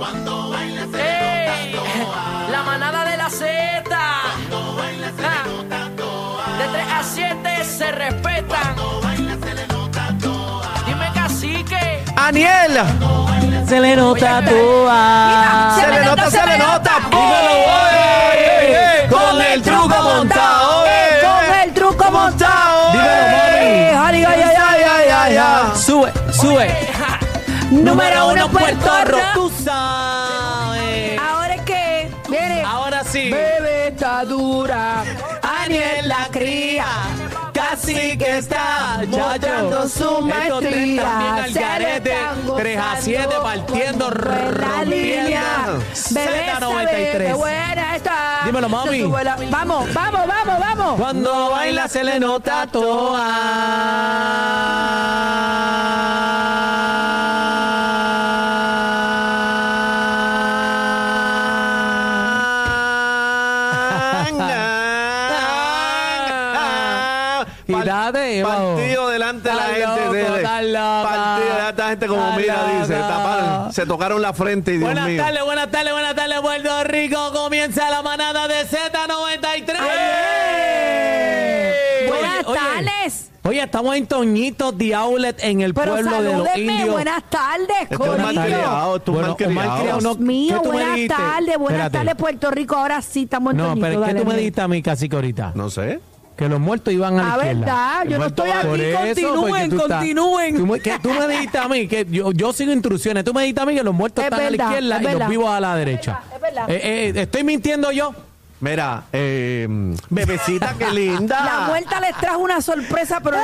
Ey, la manada de la Z. Ah, De 3 a 7 se respetan. Dime cacique. Aniel. Se le nota toa. Se le nota, se le nota. oye. Con el truco montado. Con el truco montado. Dímelo, mami. Ay, ay, ay, ay, ay, ay, ay. Sube, sube. Número uno, Puerto Rico. Tú sabes. Ahora es que viene. Ahora sí. Bebé está dura. Aniel la cría. Casi que está Mostrando su Estos tres maestría. también al 3 a 7 gozando partiendo, la línea. Bebé, sabe qué Z93. buena está. Dímelo, mami. Vamos, vamos, vamos, vamos. Cuando baila se le nota Quítate, Partido delante de la gente. Partido delante de la gente como mira, dice. taparon, se tocaron la frente y Dios Buenas mío. tardes, buenas tardes, buenas tardes, Puerto Rico. Comienza la manada de Z93. Buenas Oye, tardes. Oye, estamos en Toñitos de Outlet en el Pero pueblo de los indios. Buenas tardes, Esto es corillo. malcriado, esto es Bueno, no. Dios mío, ¿Qué buenas tardes, buenas tardes, Puerto Rico. Ahora sí estamos en No, Toñito, pero es que dale, tú me dijiste a mí, casi que ahorita, No sé. Que los muertos iban a la A izquierda. verdad, yo no estoy aquí. Continúen, continúen. Tú me, que tú me dijiste a mí, que yo, yo sigo instrucciones, tú me dijiste a mí que los muertos Es están a verdad, la izquierda es y los verdad. vivos a la derecha. es verdad. Eh, eh, ¿Estoy mintiendo yo? Mira, eh, bebecita, qué linda. La muerta les trajo una sorpresa, pero no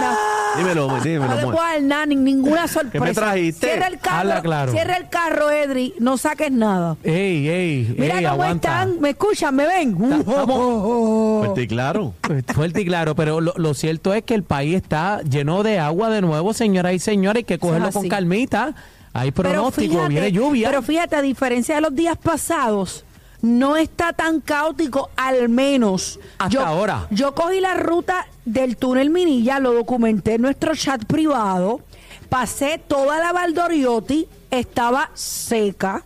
nada. Dímelo, No dímelo. dar nada, ni- ninguna sorpresa. me trajiste? Cierra el carro, Habla claro. cierra el carro, Edri, no saques nada. Ey, ey, Mira ey, cómo aguanta. están, me escuchan, me ven. Fuerte y claro. Fuerte y claro, pero lo, lo cierto es que el país está lleno de agua de nuevo, señoras y señores, hay que cogerlo con calmita. Hay pronóstico, fíjate, viene lluvia. Pero fíjate, a diferencia de los días pasados, no está tan caótico, al menos. Hasta yo, ahora. Yo cogí la ruta del túnel Minilla, lo documenté en nuestro chat privado, pasé toda la Valdoriotti, estaba seca.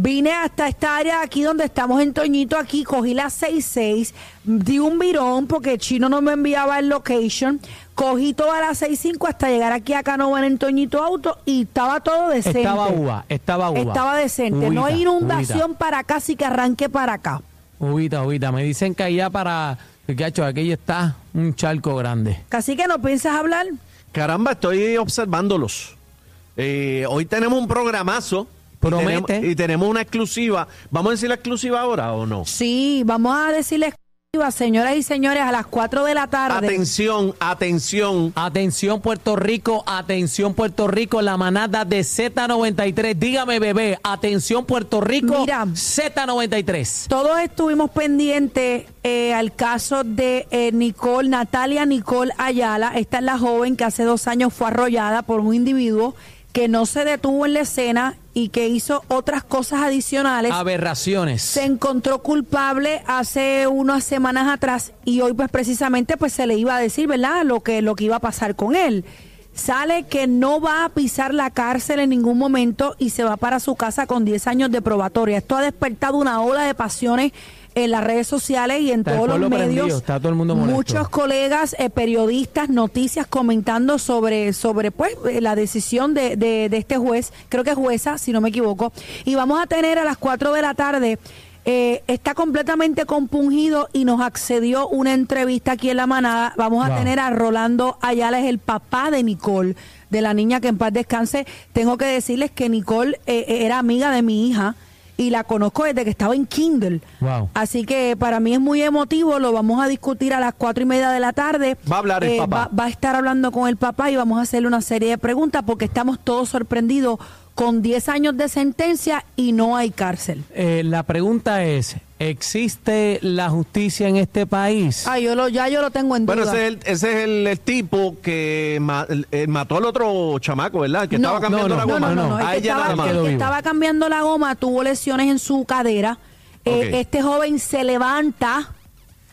Vine hasta esta área de aquí donde estamos en Toñito, aquí cogí la 66, di un virón porque el chino no me enviaba el location, cogí toda la 65 hasta llegar aquí a Canova en Toñito Auto y estaba todo decente. Estaba uva, estaba uva. Estaba decente, no hay inundación uvita. para acá, así que arranque para acá. Uvita, uvita. Me dicen que allá para... Que hecho, aquello está un charco grande. Casi que no piensas hablar. Caramba, estoy observándolos. Eh, hoy tenemos un programazo. Y Promete. tenemos- Y tenemos una exclusiva. ¿Vamos a decir la exclusiva ahora o no? Sí, vamos a decirles, señoras y señores, a las 4 de la tarde. Atención, atención. Atención Puerto Rico, atención Puerto Rico, la manada de Z93. Dígame bebé, atención Puerto Rico, Mira. Z93. Todos estuvimos pendientes eh, al caso de eh, Nicole, Natalia Nicole Ayala. Esta es la joven que hace dos años fue arrollada por un individuo que no se detuvo en la escena y que hizo otras cosas adicionales. Aberraciones. Se encontró culpable hace unas semanas atrás y hoy pues precisamente pues se le iba a decir, ¿verdad? Lo que lo que iba a pasar con él. Sale que no va a pisar la cárcel en ningún momento y se va para su casa con 10 años de probatoria. Esto ha despertado una ola de pasiones en las redes sociales y en Está todos los medios. prendido, está todo el mundo molesto. Muchos colegas, eh, periodistas, noticias comentando sobre, sobre pues, eh, la decisión de, de, de este juez, creo que es jueza, si no me equivoco. Y vamos a tener a las 4 de la tarde, eh, está completamente compungido y nos accedió una entrevista aquí en La Manada. Vamos a Wow. tener a Rolando Ayala, es el papá de Nicole, de la niña que en paz descanse. Tengo que decirles que Nicole eh, era amiga de mi hija. Y la conozco desde que estaba en Kindle. Wow. Así que para mí es muy emotivo, lo vamos a discutir a las cuatro y media de la tarde. Va a hablar el Eh, papá. Va, va a estar hablando con el papá y vamos a hacerle una serie de preguntas porque estamos todos sorprendidos con 10 años de sentencia y no hay cárcel. Eh, la pregunta es, ¿existe la justicia en este país? Ah, yo lo, ya yo lo tengo en duda. Bueno, ese es el, ese es el, el tipo que ma- el- el mató al otro chamaco, ¿verdad? El que No, estaba cambiando no, la goma. No, no, no. El que, ella estaba, el que estaba cambiando la goma tuvo lesiones en su cadera. Eh, Ok. este joven se levanta,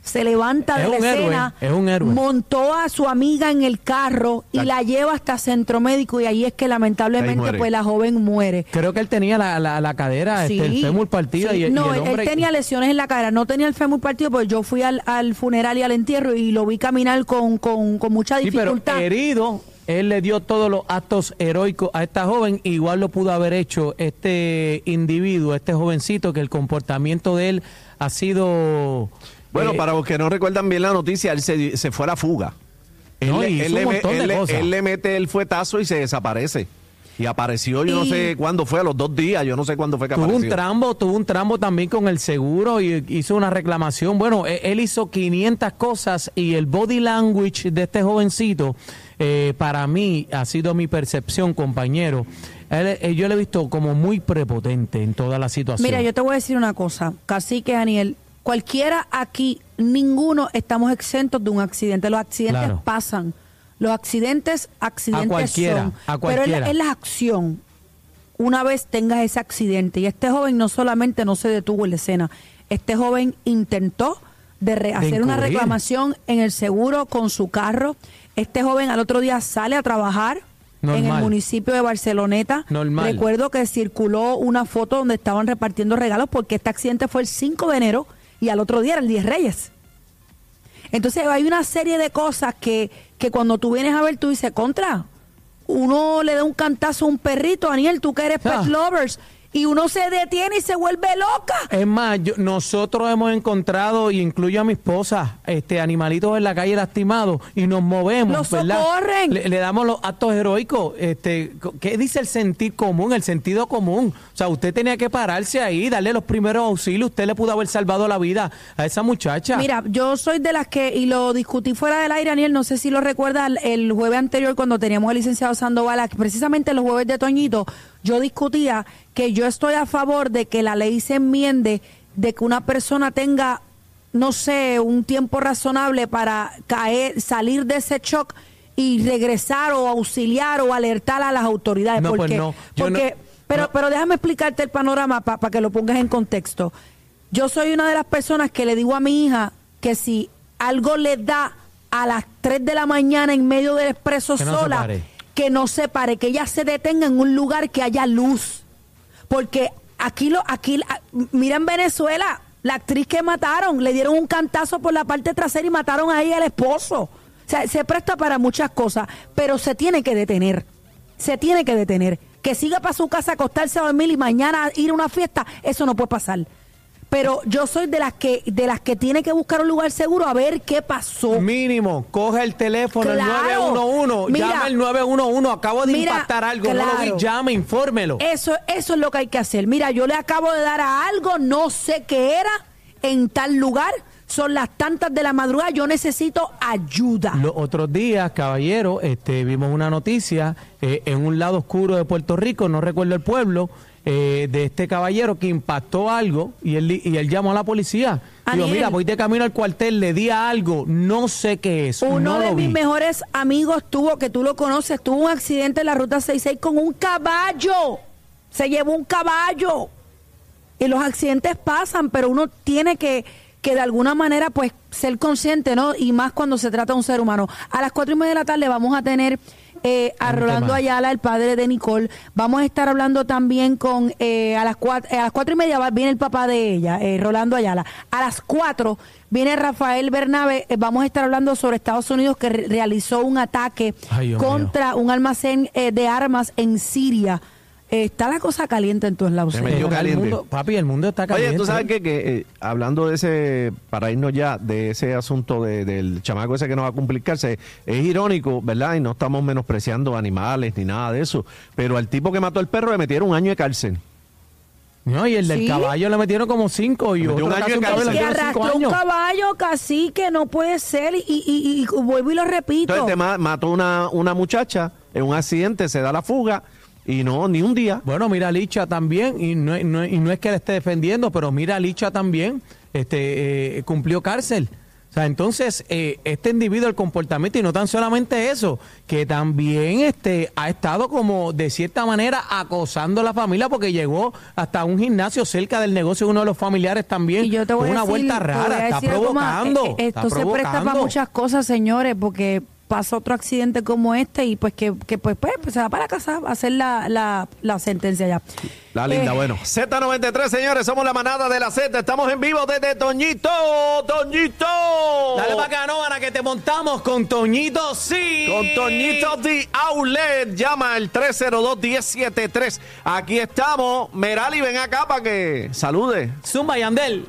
se levanta Es de la héroe, escena, es un héroe. montó a su amiga en el carro y la lleva hasta centro médico y ahí es que lamentablemente pues la joven muere. Creo que él tenía la, la, la cadera, este, el fémur partida sí. y, y no, el él- hombre... él tenía lesiones en la cara, no tenía el fémur partido, pues yo fui al, al funeral y al entierro y lo vi caminar con, con, con mucha Sí, pero dificultad. herido, él le dio todos los actos heroicos a esta joven, igual lo pudo haber hecho este individuo, este jovencito, que el comportamiento de él ha sido... Bueno, eh, para los que no recuerdan bien la noticia, él se, se fue a la fuga. Él, No, él hizo le, un me- montón de él le- cosas. él le mete el fuetazo y se desaparece. Y apareció, yo no sé cuándo fue, a los dos días, yo no sé cuándo fue que Tuvo un apareció. trambo, tuvo un trambo también con el seguro y hizo una reclamación. Bueno, e- él hizo 500 cosas y el body language de este jovencito, eh, para mí, ha sido mi percepción, compañero. Él- eh, yo le he visto como muy prepotente en toda la situación. Mira, yo te voy a decir una cosa, Cacique Daniel, cualquiera aquí, ninguno estamos exentos de un accidente. Los accidentes Claro. pasan. Los accidentes, accidentes cualquiera, son. a pero es la, acción. Una vez tengas ese accidente, y este joven no solamente no se detuvo en la escena, este joven intentó de re- hacer una reclamación en el seguro con su carro. Este joven al otro día sale a trabajar en el municipio de Barceloneta. Normal. Recuerdo que circuló una foto donde estaban repartiendo regalos porque este accidente fue el 5 de enero y al otro día era el 10 Reyes. Entonces hay una serie de cosas que, que cuando tú vienes a ver, tú dices, contra, uno le da un cantazo a un perrito, Daniel, tú que eres Ah. pet lovers, y uno se detiene y se vuelve loca. Es más, yo- nosotros hemos encontrado, y incluyo a mi esposa, este animalitos en la calle lastimados y nos movemos, Los ¿verdad? socorren. Le, le damos los actos heroicos. Este, ¿Qué dice el sentir común, el sentido común? O sea, usted tenía que pararse ahí, darle los primeros auxilios. Usted le pudo haber salvado la vida a esa muchacha. Mira, yo soy de las que, y lo discutí fuera del aire, Daniel, no sé si lo recuerda el, jueves anterior cuando teníamos al licenciado Sandoval, precisamente los jueves de Toñito, yo discutía que yo estoy a favor de que la ley se enmiende, de que una persona tenga, no sé, un tiempo razonable para caer, salir de ese shock y regresar o auxiliar o alertar a las autoridades. No, pues porque, no, yo no- porque pero, no. pero déjame explicarte el panorama para que lo pongas en contexto. Yo soy una de las personas que le digo a mi hija que si algo le da a las 3 de la mañana en medio del expreso sola, pare. Que no se pare, que ella se detenga en un lugar que haya luz. Porque aquí, lo, aquí a- mira en Venezuela, la actriz que mataron, le dieron un cantazo por la parte trasera y mataron ahí al esposo. O sea, se presta para muchas cosas, pero se tiene que detener. Se tiene que detener. Que siga para su casa, acostarse a dormir y mañana ir a una fiesta, eso no puede pasar. Pero yo soy de las que de las que tiene que buscar un lugar seguro a ver qué pasó. Mínimo, coge el teléfono, Claro. el 911, Mira. llama el 911, acabo de Mira, impactar algo, no lo claro. vi, llame, infórmelo. Eso, eso es lo que hay que hacer. Mira, yo le acabo de dar a algo, no sé qué era, en tal lugar. Son las tantas de la madrugada, yo necesito ayuda. Los otros días, caballero, este, vimos una noticia eh, en un lado oscuro de Puerto Rico, no recuerdo el pueblo, eh, de este caballero que impactó algo y él, y él llamó a la policía. Digo, mira, voy de camino al cuartel, le di a algo, no sé qué es. Uno no de lo mis vi. mejores amigos tuvo, que tú lo conoces, tuvo un accidente en la ruta 66 con un caballo. Se llevó un caballo. Y los accidentes pasan, pero uno tiene que, que de alguna manera pues ser consciente, ¿no? Y más cuando se trata de un ser humano. A las cuatro y media de la tarde vamos a tener eh, a Un Rolando tema. Ayala, el padre de Nicole. Vamos a estar hablando también con, eh, a, las cuatro, a las cuatro y media va- viene el papá de ella, eh, Rolando Ayala. A las cuatro viene Rafael Bernabe. eh, vamos a estar hablando sobre Estados Unidos que re- realizó un ataque Ay, Dios mío. contra un almacén eh, de armas en Siria. Está la cosa caliente en todos lados. Se metió El caliente. mundo- papi, el mundo está caliente. Oye, tú sabes que, que, eh, hablando de ese, para irnos ya, de ese asunto de- del chamaco ese que no va a complicarse, es irónico, ¿verdad? Y no estamos menospreciando animales ni nada de eso, pero al tipo que mató al perro le metieron un año de cárcel. No, y el del ¿Sí? caballo le metieron como cinco y otro un año caso de un caballo El cárcel. que arrastró un caballo casi que no puede ser y, y, y- y vuelvo y lo repito. Entonces te ma- mató una, una muchacha en un accidente, se da la fuga y no, ni un día. Bueno, mira a Licha también, y no, no- y no es que le esté defendiendo, pero mira a Licha también, este, eh, cumplió cárcel. O sea, entonces, eh, este individuo, el comportamiento, y no tan solamente eso, que también este, ha estado como de cierta manera acosando a la familia porque llegó hasta un gimnasio cerca del negocio de uno de los familiares también. Y yo te voy una a decir, vuelta te voy a rara, está más. provocando. Eh, eh, está Esto se presta para provocando. muchas cosas, señores, porque pasa otro accidente como este y pues que, que pues, pues, pues, se va para casa a hacer la, la, la sentencia ya. La linda, Eh, bueno. Z93, señores, somos la manada de la Z. Estamos en vivo desde Toñito. Toñito. Dale para acá, Novana, que te montamos con Toñito, sí. Con Toñito The Outlet. Llama al 302-1073. Aquí estamos. Merali, ven acá para que salude. Zumba Yandel.